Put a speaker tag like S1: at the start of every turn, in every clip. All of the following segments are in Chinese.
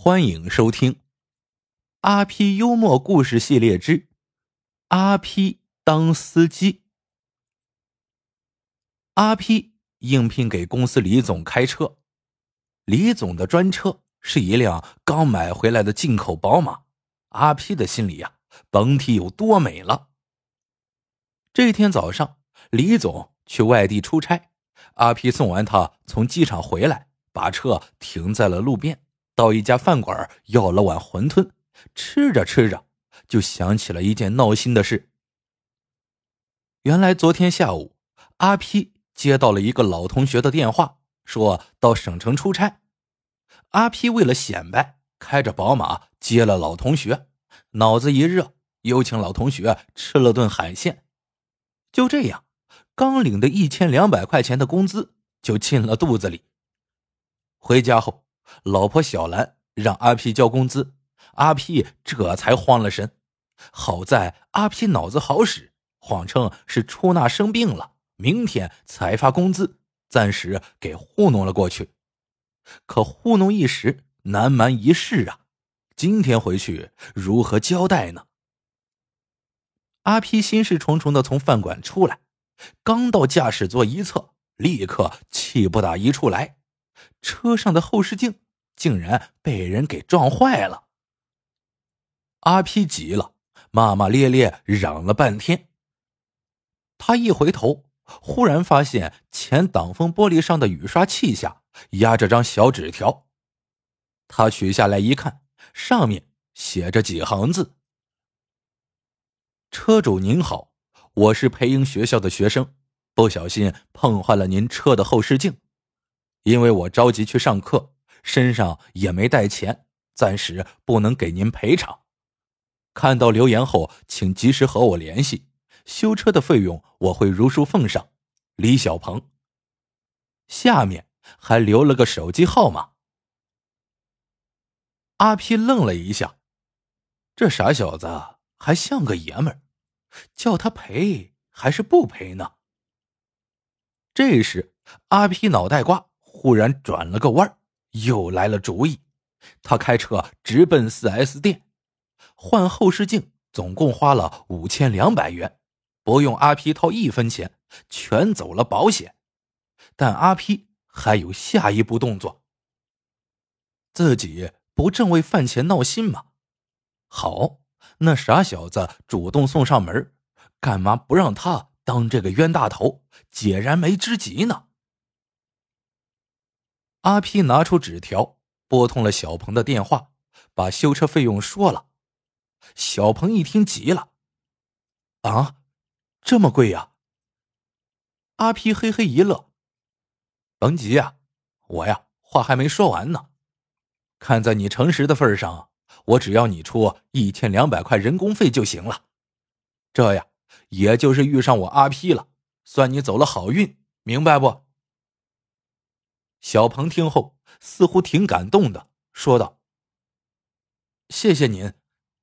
S1: 欢迎收听《阿 P 幽默故事系列之阿 P 当司机》。阿 P 应聘给公司李总开车，李总的专车是一辆刚买回来的进口宝马。阿 P 的心里呀，甭提有多美了。这天早上，李总去外地出差，阿 P 送完他从机场回来，把车停在了路边。到一家饭馆要了碗馄饨，吃着吃着就想起了一件闹心的事。原来昨天下午，阿 P 接到了一个老同学的电话，说到省城出差。阿 P 为了显摆，开着宝马接了老同学，脑子一热，又请老同学吃了顿海鲜。就这样，刚领的一千两百块钱的工资就进了肚子里。回家后。老婆小兰让阿皮交工资，阿皮这才慌了神。好在阿皮脑子好使，谎称是出纳生病了，明天才发工资，暂时给糊弄了过去。可糊弄一时，难瞒一世啊！今天回去如何交代呢？阿皮心事重重的从饭馆出来，刚到驾驶座一侧，立刻气不打一处来。车上的后视镜竟然被人给撞坏了。阿皮急了，骂骂咧咧嚷了半天。他一回头，忽然发现前挡风玻璃上的雨刷器下压着张小纸条。他取下来一看，上面写着几行字：“车主您好，我是培英学校的学生，不小心碰坏了您车的后视镜。”因为我着急去上课，身上也没带钱，暂时不能给您赔偿。看到留言后，请及时和我联系，修车的费用我会如数奉上。李小鹏。下面还留了个手机号码。阿皮愣了一下，这傻小子还像个爷们儿，叫他赔还是不赔呢？这时，阿皮脑袋瓜。忽然转了个弯儿又来了主意。他开车直奔四 S 店，换后视镜，总共花了五千两百元，不用阿 P 掏一分钱，全走了保险。但阿 P 还有下一步动作。自己不正为饭钱闹心吗？好，那傻小子主动送上门，干嘛不让他当这个冤大头，解燃眉之急呢？阿皮拿出纸条，拨通了小鹏的电话，把修车费用说了。小鹏一听急了：“啊，这么贵呀？”阿皮嘿嘿一乐：“甭急呀，我呀话还没说完呢。看在你诚实的份上，我只要你出一千两百块人工费就行了。这呀，也就是遇上我阿皮了，算你走了好运，明白不？”小鹏听后似乎挺感动的，说道：“谢谢您，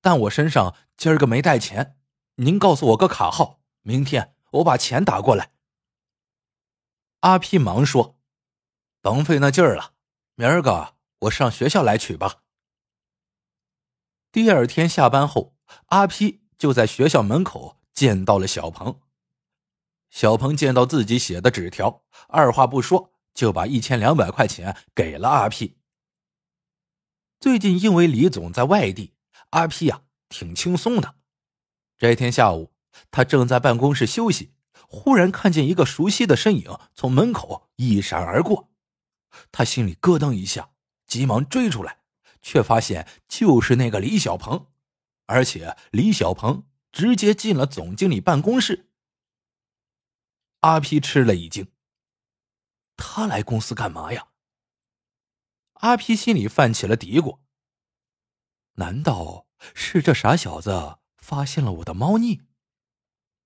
S1: 但我身上今儿个没带钱，您告诉我个卡号，明天我把钱打过来。”阿 P 忙说：“甭费那劲儿了，明儿个我上学校来取吧。”第二天下班后，阿 P 就在学校门口见到了小鹏。小鹏见到自己写的纸条，二话不说。就把一千两百块钱给了阿 P。最近因为李总在外地，阿 P 呀挺轻松的。这天下午，他正在办公室休息，忽然看见一个熟悉的身影从门口一闪而过，他心里咯噔一下，急忙追出来，却发现就是那个李小鹏，而且李小鹏直接进了总经理办公室。阿 P 吃了一惊。他来公司干嘛呀？阿皮心里泛起了嘀咕。难道是这傻小子发现了我的猫腻？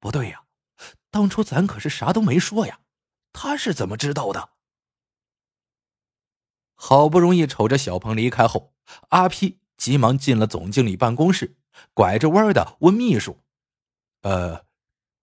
S1: 不对呀，当初咱可是啥都没说呀，他是怎么知道的？好不容易瞅着小鹏离开后，阿皮急忙进了总经理办公室，拐着弯的问秘书：“呃，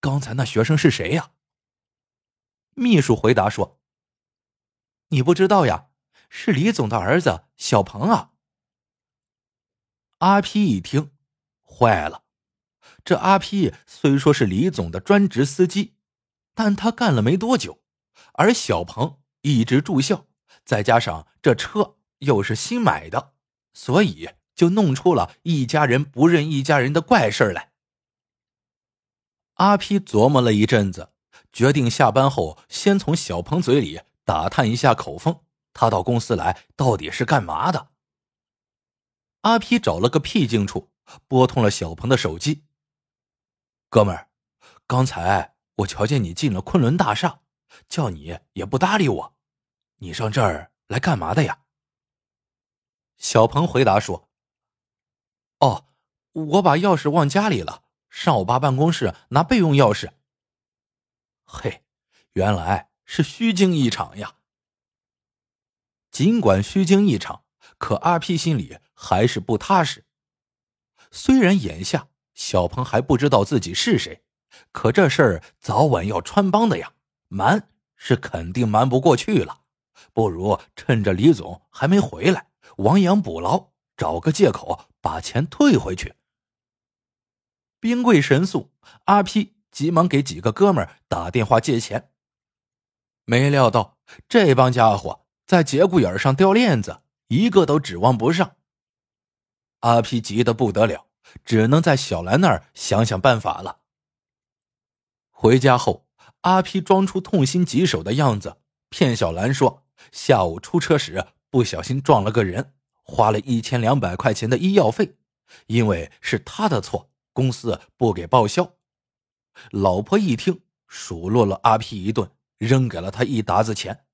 S1: 刚才那学生是谁呀？”秘书回答说。你不知道呀，是李总的儿子小鹏啊。阿 P 一听，坏了。这阿 P 虽说是李总的专职司机，但他干了没多久，而小鹏一直住校，再加上这车又是新买的，所以就弄出了一家人不认一家人的怪事来。阿 P 琢磨了一阵子，决定下班后先从小鹏嘴里打探一下口风，他到公司来到底是干嘛的。阿 P 找了个僻静处，拨通了小鹏的手机。哥们儿，刚才我瞧见你进了昆仑大厦，叫你也不搭理我，你上这儿来干嘛的呀？小鹏回答说：“哦，我把钥匙忘家里了，上我爸办公室拿备用钥匙。”嘿，原来是虚惊一场呀！尽管虚惊一场，可阿 P 心里还是不踏实。虽然眼下……小鹏还不知道自己是谁，可这事儿早晚要穿帮的呀，瞒是肯定瞒不过去了。不如趁着李总还没回来，亡羊补牢，找个借口把钱退回去。兵贵神速，阿 P 急忙给几个哥们儿打电话借钱。没料到这帮家伙在节骨眼上掉链子，一个都指望不上。阿 P 急得不得了。只能在小兰那儿想想办法了。回家后，阿 P 装出痛心疾首的样子，骗小兰说下午出车时不小心撞了个人，花了一千两百块钱的医药费，因为是他的错，公司不给报销。老婆一听，数落了阿 P 一顿，扔给了他一沓子钱。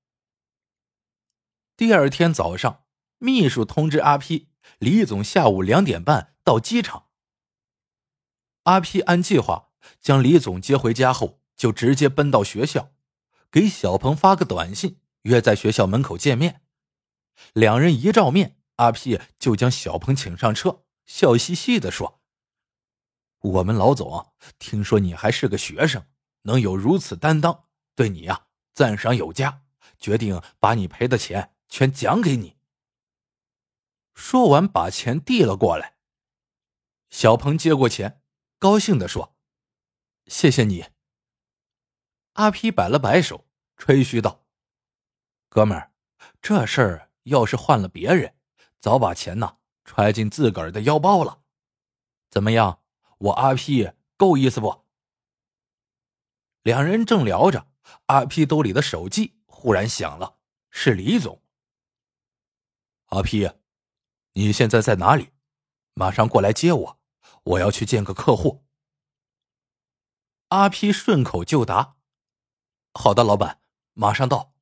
S1: 第二天早上，秘书通知阿 P，李总下午两点半到机场。阿 P 按计划将李总接回家后，就直接奔到学校，给小鹏发个短信，约在学校门口见面。两人一照面，阿 P 就将小鹏请上车，笑嘻嘻的说：“我们老总听说你还是个学生，能有如此担当，对你呀赞赏有加，决定把你赔的钱全奖给你。”说完，把钱递了过来。小鹏接过钱。高兴的说：“谢谢你。”阿 P 摆了摆手，吹嘘道：“哥们儿，这事儿要是换了别人，早把钱呐揣进自个儿的腰包了。怎么样，我阿 P 够意思不？”两人正聊着，阿 P 兜里的手机忽然响了，是李总。阿 P，你现在在哪里？马上过来接我。我要去见个客户。阿 P 顺口就答：“好的，老板，马上到。”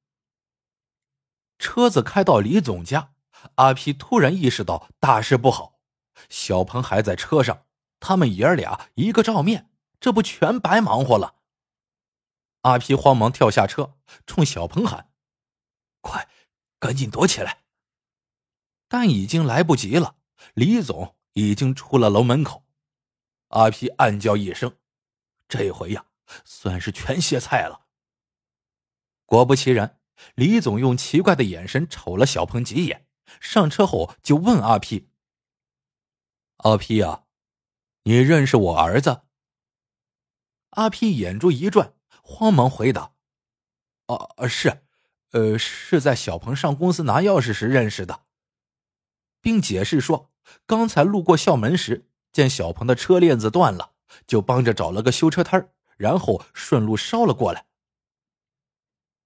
S1: 车子开到李总家，阿 P 突然意识到大事不好。小鹏还在车上，他们爷俩一个照面，这不全白忙活了。阿皮慌忙跳下车，冲小鹏喊：“快，赶紧躲起来！”但已经来不及了，李总已经出了楼门口。阿皮暗叫一声：“这回呀，算是全歇菜了。”果不其然，李总用奇怪的眼神瞅了小鹏几眼，上车后就问阿皮：“阿皮呀，你认识我儿子？”阿皮眼珠一转，慌忙回答：“哦，是，呃，是在小鹏上公司拿钥匙时认识的。”并解释说：“刚才路过校门时。”见小鹏的车链子断了，就帮着找了个修车摊然后顺路捎了过来。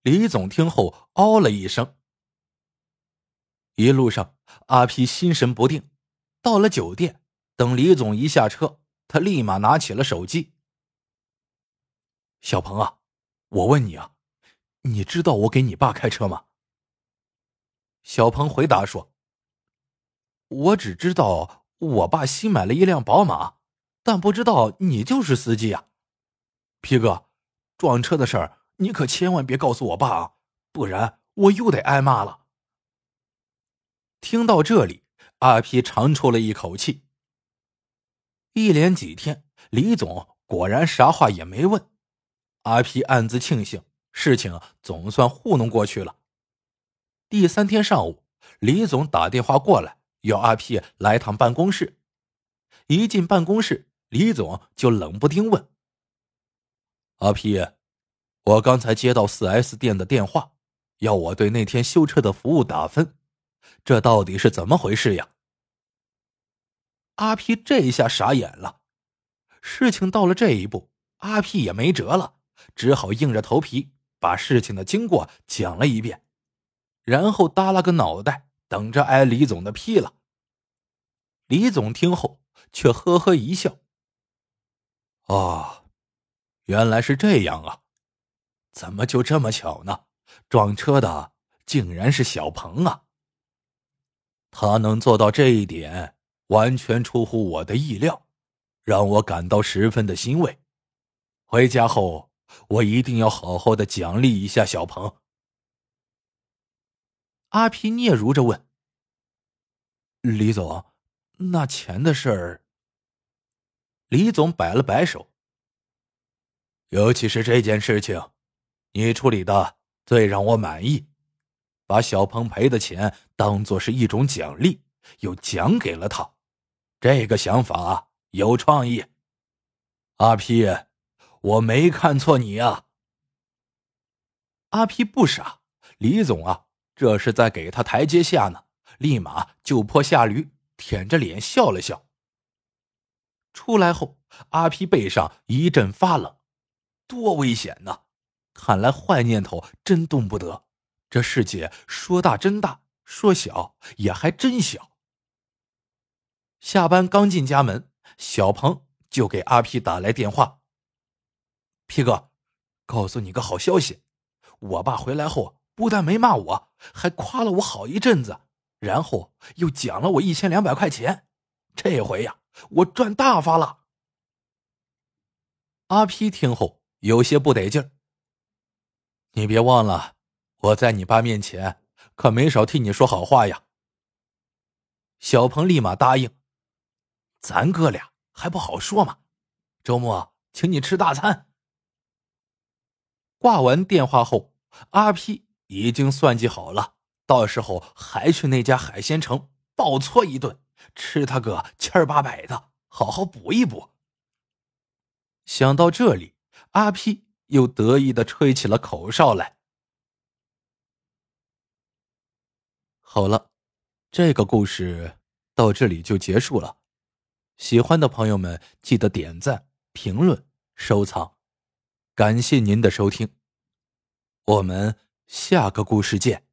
S1: 李总听后哦了一声。一路上，阿皮心神不定。到了酒店，等李总一下车，他立马拿起了手机。小鹏啊，我问你啊，你知道我给你爸开车吗？小鹏回答说：“我只知道。”我爸新买了一辆宝马，但不知道你就是司机啊，皮哥，撞车的事儿你可千万别告诉我爸啊，不然我又得挨骂了。听到这里，阿皮长出了一口气。一连几天，李总果然啥话也没问，阿皮暗自庆幸，事情总算糊弄过去了。第三天上午，李总打电话过来。要阿 P 来趟办公室，一进办公室，李总就冷不丁问：“阿皮，我刚才接到四 S 店的电话，要我对那天修车的服务打分，这到底是怎么回事呀？”阿皮这一下傻眼了。事情到了这一步，阿皮也没辙了，只好硬着头皮把事情的经过讲了一遍，然后耷拉个脑袋，等着挨李总的批了。李总听后却呵呵一笑：“哦，原来是这样啊！怎么就这么巧呢？撞车的竟然是小鹏啊！他能做到这一点，完全出乎我的意料，让我感到十分的欣慰。回家后，我一定要好好的奖励一下小鹏。”阿皮嗫嚅着问：“李总。”那钱的事儿，李总摆了摆手。尤其是这件事情，你处理的最让我满意，把小鹏赔的钱当做是一种奖励，又奖给了他，这个想法有创意。阿皮，我没看错你啊。阿皮不傻，李总啊，这是在给他台阶下呢，立马就坡下驴。舔着脸笑了笑。出来后，阿皮背上一阵发冷，多危险呐！看来坏念头真动不得。这世界说大真大，说小也还真小。下班刚进家门，小鹏就给阿皮打来电话：“皮哥，告诉你个好消息，我爸回来后不但没骂我，还夸了我好一阵子。”然后又奖了我一千两百块钱，这回呀，我赚大发了。阿皮听后有些不得劲儿。你别忘了，我在你爸面前可没少替你说好话呀。小鹏立马答应，咱哥俩还不好说吗？周末请你吃大餐。挂完电话后，阿 P 已经算计好了。到时候还去那家海鲜城暴搓一顿，吃他个千儿八百的，好好补一补。想到这里，阿皮又得意的吹起了口哨来。好了，这个故事到这里就结束了。喜欢的朋友们记得点赞、评论、收藏，感谢您的收听。我们下个故事见。